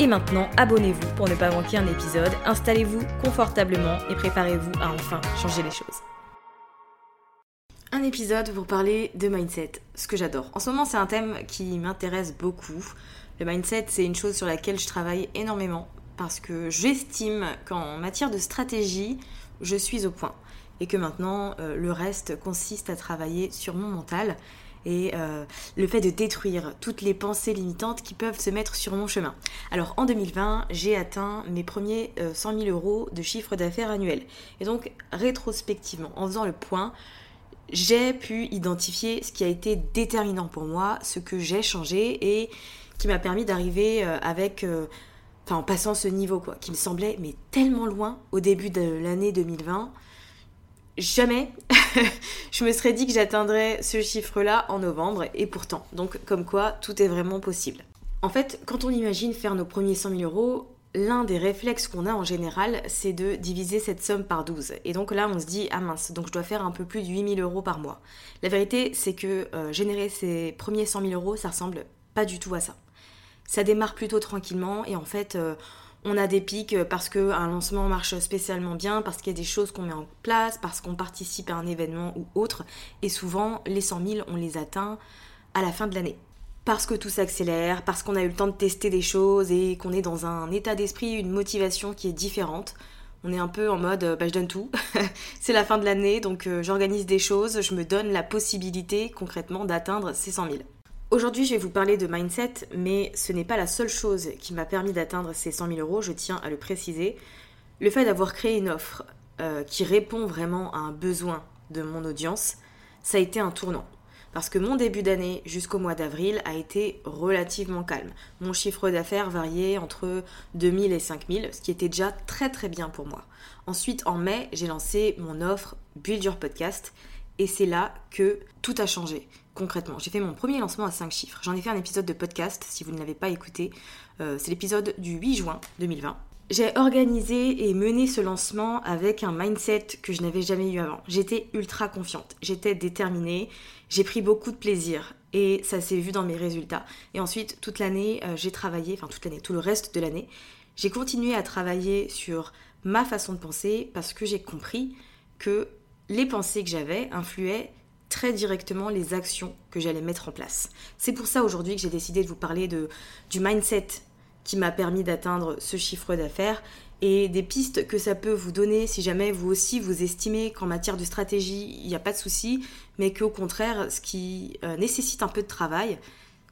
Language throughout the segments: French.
Et maintenant, abonnez-vous pour ne pas manquer un épisode, installez-vous confortablement et préparez-vous à enfin changer les choses. Un épisode pour parler de mindset, ce que j'adore. En ce moment, c'est un thème qui m'intéresse beaucoup. Le mindset, c'est une chose sur laquelle je travaille énormément parce que j'estime qu'en matière de stratégie, je suis au point et que maintenant, euh, le reste consiste à travailler sur mon mental et euh, le fait de détruire toutes les pensées limitantes qui peuvent se mettre sur mon chemin. Alors en 2020, j'ai atteint mes premiers euh, 100 000 euros de chiffre d'affaires annuel. Et donc rétrospectivement, en faisant le point, j'ai pu identifier ce qui a été déterminant pour moi, ce que j'ai changé et qui m'a permis d'arriver euh, avec... euh, Enfin, en passant ce niveau, quoi, qui me semblait mais tellement loin au début de l'année 2020 jamais je me serais dit que j'atteindrais ce chiffre-là en novembre, et pourtant. Donc, comme quoi, tout est vraiment possible. En fait, quand on imagine faire nos premiers 100 000 euros, l'un des réflexes qu'on a en général, c'est de diviser cette somme par 12. Et donc là, on se dit, ah mince, donc je dois faire un peu plus de 8 000 euros par mois. La vérité, c'est que euh, générer ces premiers 100 000 euros, ça ressemble pas du tout à ça. Ça démarre plutôt tranquillement, et en fait... euh, on a des pics parce qu'un lancement marche spécialement bien, parce qu'il y a des choses qu'on met en place, parce qu'on participe à un événement ou autre. Et souvent, les 100 000, on les atteint à la fin de l'année. Parce que tout s'accélère, parce qu'on a eu le temps de tester des choses et qu'on est dans un état d'esprit, une motivation qui est différente. On est un peu en mode, euh, bah, je donne tout. C'est la fin de l'année, donc euh, j'organise des choses, je me donne la possibilité concrètement d'atteindre ces 100 000. Aujourd'hui, je vais vous parler de mindset, mais ce n'est pas la seule chose qui m'a permis d'atteindre ces 100 000 euros, je tiens à le préciser. Le fait d'avoir créé une offre euh, qui répond vraiment à un besoin de mon audience, ça a été un tournant. Parce que mon début d'année jusqu'au mois d'avril a été relativement calme. Mon chiffre d'affaires variait entre 2000 et 5000, ce qui était déjà très très bien pour moi. Ensuite, en mai, j'ai lancé mon offre Build Your Podcast et c'est là que tout a changé concrètement. J'ai fait mon premier lancement à 5 chiffres. J'en ai fait un épisode de podcast, si vous ne l'avez pas écouté. Euh, c'est l'épisode du 8 juin 2020. J'ai organisé et mené ce lancement avec un mindset que je n'avais jamais eu avant. J'étais ultra confiante, j'étais déterminée, j'ai pris beaucoup de plaisir et ça s'est vu dans mes résultats. Et ensuite, toute l'année, euh, j'ai travaillé, enfin toute l'année, tout le reste de l'année, j'ai continué à travailler sur ma façon de penser parce que j'ai compris que les pensées que j'avais influaient très directement les actions que j'allais mettre en place. C'est pour ça aujourd'hui que j'ai décidé de vous parler de, du mindset qui m'a permis d'atteindre ce chiffre d'affaires et des pistes que ça peut vous donner si jamais vous aussi vous estimez qu'en matière de stratégie il n'y a pas de souci, mais qu'au contraire ce qui euh, nécessite un peu de travail,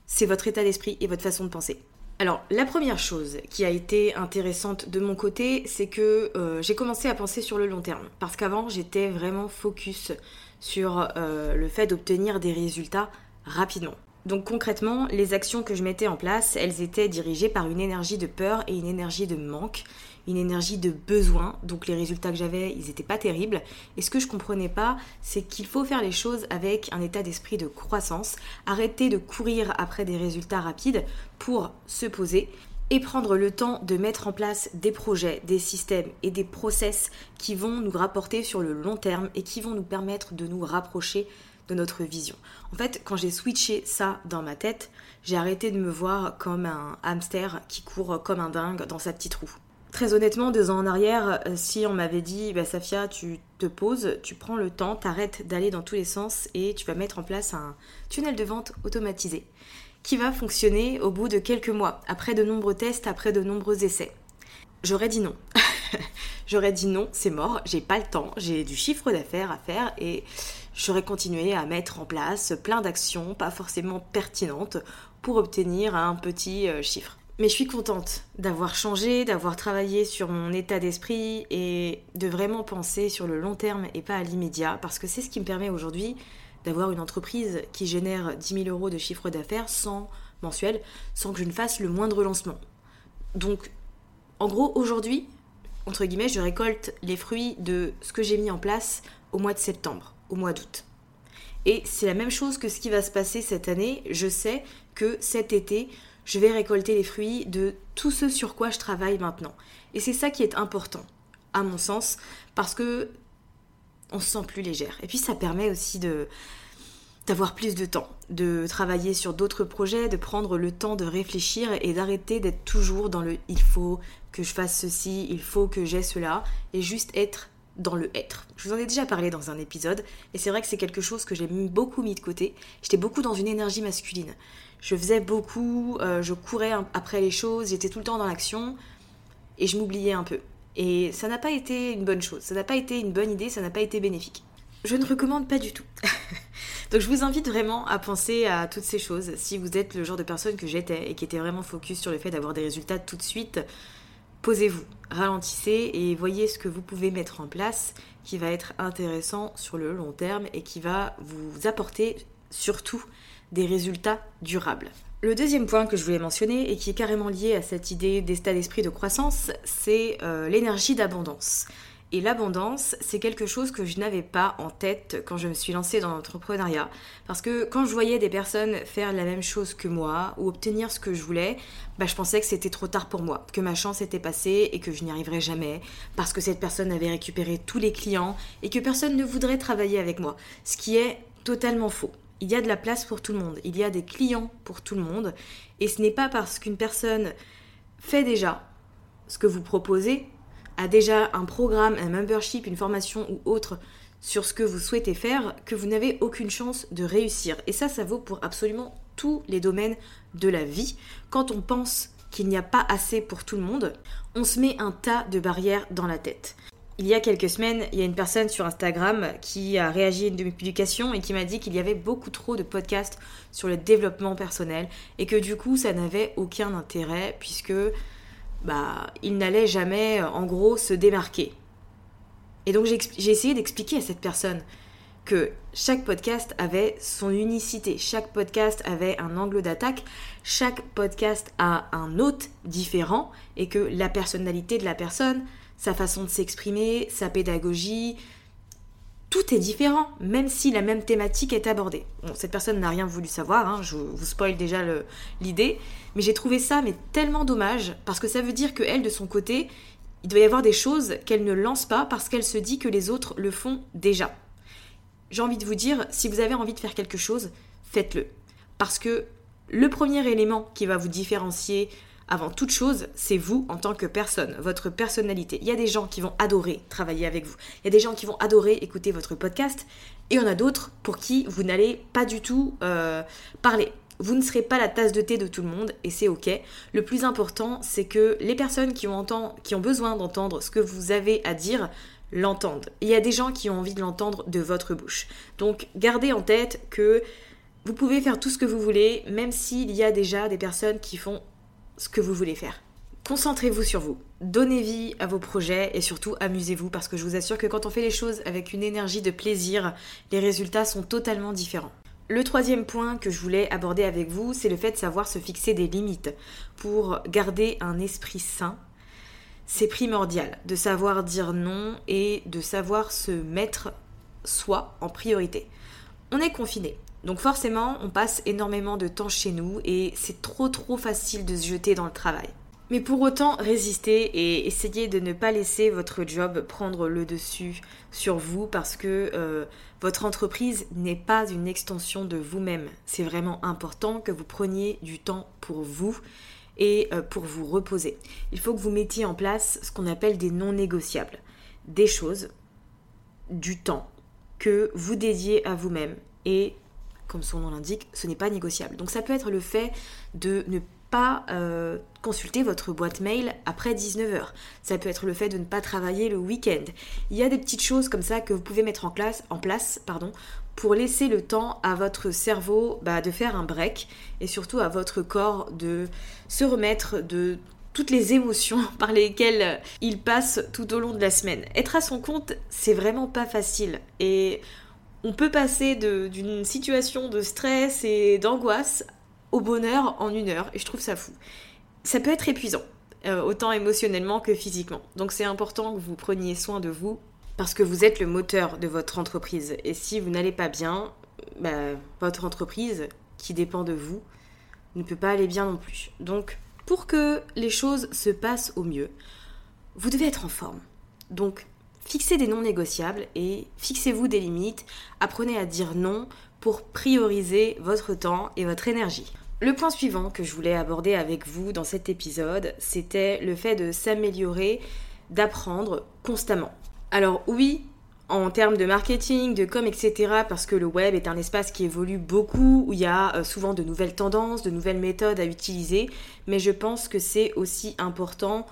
c'est votre état d'esprit et votre façon de penser. Alors, la première chose qui a été intéressante de mon côté, c'est que euh, j'ai commencé à penser sur le long terme. Parce qu'avant, j'étais vraiment focus sur euh, le fait d'obtenir des résultats rapidement. Donc concrètement, les actions que je mettais en place, elles étaient dirigées par une énergie de peur et une énergie de manque, une énergie de besoin. Donc les résultats que j'avais, ils n'étaient pas terribles. Et ce que je comprenais pas, c'est qu'il faut faire les choses avec un état d'esprit de croissance, arrêter de courir après des résultats rapides pour se poser et prendre le temps de mettre en place des projets, des systèmes et des process qui vont nous rapporter sur le long terme et qui vont nous permettre de nous rapprocher de notre vision. En fait, quand j'ai switché ça dans ma tête, j'ai arrêté de me voir comme un hamster qui court comme un dingue dans sa petite roue. Très honnêtement, deux ans en arrière, euh, si on m'avait dit, bah, Safia, tu te poses, tu prends le temps, t'arrêtes d'aller dans tous les sens et tu vas mettre en place un tunnel de vente automatisé va fonctionner au bout de quelques mois, après de nombreux tests, après de nombreux essais. J'aurais dit non. J'aurais dit non, c'est mort, j'ai pas le temps, j'ai du chiffre d'affaires à faire et j'aurais continué à mettre en place plein d'actions pas forcément pertinentes pour obtenir un petit euh, chiffre. Mais je suis contente d'avoir changé, d'avoir travaillé sur mon état d'esprit et de vraiment penser sur le long terme et pas à l'immédiat parce que c'est ce qui me permet aujourd'hui d'avoir une entreprise qui génère 10 000 euros de chiffre d'affaires sans mensuel, sans que je ne fasse le moindre lancement. Donc, en gros, aujourd'hui, entre guillemets, je récolte les fruits de ce que j'ai mis en place au mois de septembre au mois d'août. Et c'est la même chose que ce qui va se passer cette année. Je sais que cet été, je vais récolter les fruits de tout ce sur quoi je travaille maintenant. Et c'est ça qui est important, à mon sens, parce que on se sent plus légère. Et puis ça permet aussi d'avoir plus de temps, de travailler sur d'autres projets, de prendre le temps de réfléchir et d'arrêter d'être toujours dans le il faut que je fasse ceci, il faut que j'ai cela, et juste être dans le être. Je vous en ai déjà parlé dans un épisode, et c'est vrai que c'est quelque chose que j'ai beaucoup mis de côté. J'étais beaucoup dans une énergie masculine. Je faisais beaucoup, euh, je courais après les choses, j'étais tout le temps dans l'action, et je m'oubliais un peu. Et ça n'a pas été une bonne chose, ça n'a pas été une bonne idée, ça n'a pas été bénéfique. Je ne recommande pas du tout. Donc je vous invite vraiment à penser à toutes ces choses. Si vous êtes le genre de personne que j'étais et qui était vraiment focus sur le fait d'avoir des résultats tout de suite, posez-vous, ralentissez et voyez ce que vous pouvez mettre en place qui va être intéressant sur le long terme et qui va vous apporter surtout des résultats durables. Le deuxième point que je voulais mentionner et qui est carrément lié à cette idée d'état d'esprit de croissance, c'est euh, l'énergie d'abondance. Et l'abondance, c'est quelque chose que je n'avais pas en tête quand je me suis lancée dans l'entrepreneuriat. Parce que quand je voyais des personnes faire la même chose que moi ou obtenir ce que je voulais, bah, je pensais que c'était trop tard pour moi, que ma chance était passée et que je n'y arriverais jamais, parce que cette personne avait récupéré tous les clients et que personne ne voudrait travailler avec moi. Ce qui est totalement faux. Il y a de la place pour tout le monde, il y a des clients pour tout le monde, et ce n'est pas parce qu'une personne fait déjà ce que vous proposez a déjà un programme, un membership, une formation ou autre sur ce que vous souhaitez faire, que vous n'avez aucune chance de réussir. Et ça, ça vaut pour absolument tous les domaines de la vie. Quand on pense qu'il n'y a pas assez pour tout le monde, on se met un tas de barrières dans la tête. Il y a quelques semaines, il y a une personne sur Instagram qui a réagi à une de mes publications et qui m'a dit qu'il y avait beaucoup trop de podcasts sur le développement personnel et que du coup ça n'avait aucun intérêt puisque bah, il n'allait jamais, euh, en gros, se démarquer. Et donc j'ai essayé d'expliquer à cette personne que chaque podcast avait son unicité, chaque podcast avait un angle d'attaque, chaque podcast a un hôte différent et que la personnalité de la personne, sa façon de s'exprimer, sa pédagogie, tout est différent, même si la même thématique est abordée. Bon, cette personne n'a rien voulu savoir, hein, je vous spoil déjà l'idée, mais j'ai trouvé ça mais tellement dommage, parce que ça veut dire qu'elle, de son côté, il doit y avoir des choses qu'elle ne lance pas parce qu'elle se dit que les autres le font déjà. J'ai envie de vous dire, si vous avez envie de faire quelque chose, faites-le. Parce que le premier élément qui va vous différencier avant toute chose, c'est vous en tant que personne, votre personnalité. Il y a des gens qui vont adorer travailler avec vous. Il y a des gens qui vont adorer écouter votre podcast. Et il y en a d'autres pour qui vous n'allez pas du tout euh, parler. Vous ne serez pas la tasse de thé de tout le monde et c'est ok. Le plus important, c'est que les personnes qui ont, qui ont besoin d'entendre ce que vous avez à dire l'entendent. Il y a des gens qui ont envie de l'entendre de votre bouche. Donc gardez en tête que vous pouvez faire tout ce que vous voulez, même s'il y a déjà des personnes qui font ce que vous voulez faire. Concentrez-vous sur vous, donnez vie à vos projets et surtout amusez-vous parce que je vous assure que quand on fait les choses avec une énergie de plaisir, les résultats sont totalement différents. Le troisième point que je voulais aborder avec vous, c'est le fait de savoir se fixer des limites pour garder un esprit sain. C'est primordial de savoir dire non et de savoir se mettre soi en priorité. On est confiné, donc forcément on passe énormément de temps chez nous et c'est trop trop facile de se jeter dans le travail. Mais pour autant, résister et essayer de ne pas laisser votre job prendre le dessus sur vous parce que euh, votre entreprise n'est pas une extension de vous-même. C'est vraiment important que vous preniez du temps pour vous et euh, pour vous reposer. Il faut que vous mettiez en place ce qu'on appelle des non négociables. Des choses, du temps que vous dédiez à vous-même et comme son nom l'indique, ce n'est pas négociable. Donc ça peut être le fait de ne pas euh, consulter votre boîte mail après 19h. Ça peut être le fait de ne pas travailler le week-end. Il y a des petites choses comme ça que vous pouvez mettre en, place, pardon, pour laisser le temps à votre cerveau bah, de faire un break et surtout à votre corps de se remettre de toutes les émotions par lesquelles il passe tout au long de la semaine. Être à son compte, c'est vraiment pas facile. Et on peut passer d'une situation de stress et d'angoisse au bonheur en une heure et je trouve ça fou. Ça peut être épuisant, euh, autant émotionnellement que physiquement. Donc c'est important que vous preniez soin de vous parce que vous êtes le moteur de votre entreprise. Et si vous n'allez pas bien, bah, votre entreprise, qui dépend de vous, ne peut pas aller bien non plus. Donc pour que les choses se passent au mieux, vous devez être en forme. Donc fixez des non négociables et fixez-vous des limites. Apprenez à dire non pour prioriser votre temps et votre énergie. Le point suivant que je voulais aborder avec vous dans cet épisode, c'était le fait de s'améliorer, d'apprendre constamment. Alors oui, en termes de marketing, de com, etc., parce que le web est un espace qui évolue beaucoup, où il y a euh, souvent de nouvelles tendances, de nouvelles méthodes à utiliser, mais je pense que c'est aussi important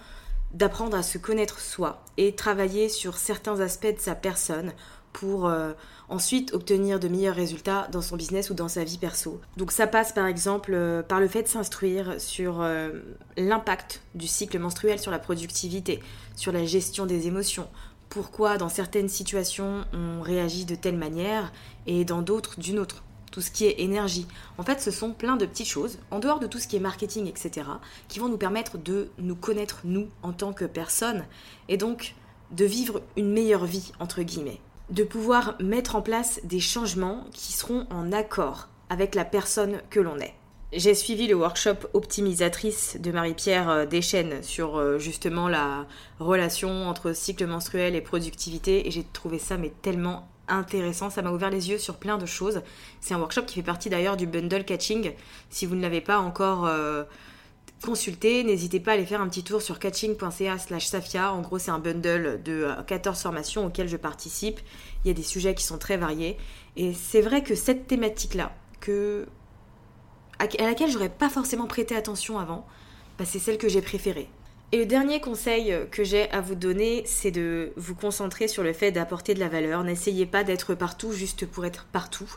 d'apprendre à se connaître soi et travailler sur certains aspects de sa personne pour euh, ensuite obtenir de meilleurs résultats dans son business ou dans sa vie perso. Donc ça passe par exemple euh, par le fait de s'instruire sur euh, l'impact du cycle menstruel sur la productivité, sur la gestion des émotions, pourquoi dans certaines situations on réagit de telle manière et dans d'autres d'une autre. Tout ce qui est énergie. En fait, ce sont plein de petites choses, en dehors de tout ce qui est marketing, etc., qui vont nous permettre de nous connaître, nous, en tant que personne, et donc de vivre une meilleure vie, entre guillemets de pouvoir mettre en place des changements qui seront en accord avec la personne que l'on est. J'ai suivi le workshop optimisatrice de Marie-Pierre euh, Deschênes sur euh, justement la relation entre cycle menstruel et productivité et j'ai trouvé ça mais tellement intéressant, ça m'a ouvert les yeux sur plein de choses. C'est un workshop qui fait partie d'ailleurs du bundle catching. Si vous ne l'avez pas encore euh, consulter, n'hésitez pas à aller faire un petit tour sur catching.ca slash Safia. En gros, c'est un bundle de 14 euh, formations auxquelles je participe. Il y a des sujets qui sont très variés. Et c'est vrai que cette thématique-là, que, à laquelle j'aurais pas forcément prêté attention avant, bah, c'est celle que j'ai préférée. Et le dernier conseil que j'ai à vous donner, c'est de vous concentrer sur le fait d'apporter de la valeur. N'essayez pas d'être partout juste pour être partout.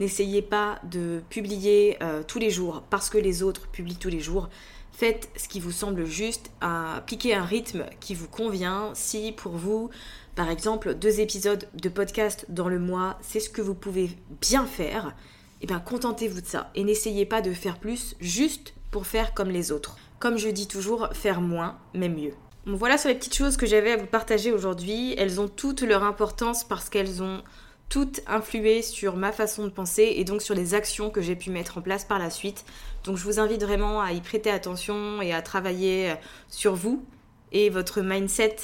N'essayez pas de publier euh, tous les jours parce que les autres publient tous les jours. Faites ce qui vous semble juste, appliquez un rythme qui vous convient. Si pour vous, par exemple, deux épisodes de podcast dans le mois, c'est ce que vous pouvez bien faire, eh bien contentez-vous de ça et n'essayez pas de faire plus juste pour faire comme les autres. Comme je dis toujours, faire moins, mais mieux. voilà sur les petites choses que j'avais à vous partager aujourd'hui. Elles ont toute leur importance parce qu'elles ont toutes influé sur ma façon de penser et donc sur les actions que j'ai pu mettre en place par la suite. Donc je vous invite vraiment à y prêter attention et à travailler sur vous et votre mindset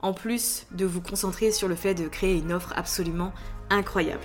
en plus de vous concentrer sur le fait de créer une offre absolument incroyable.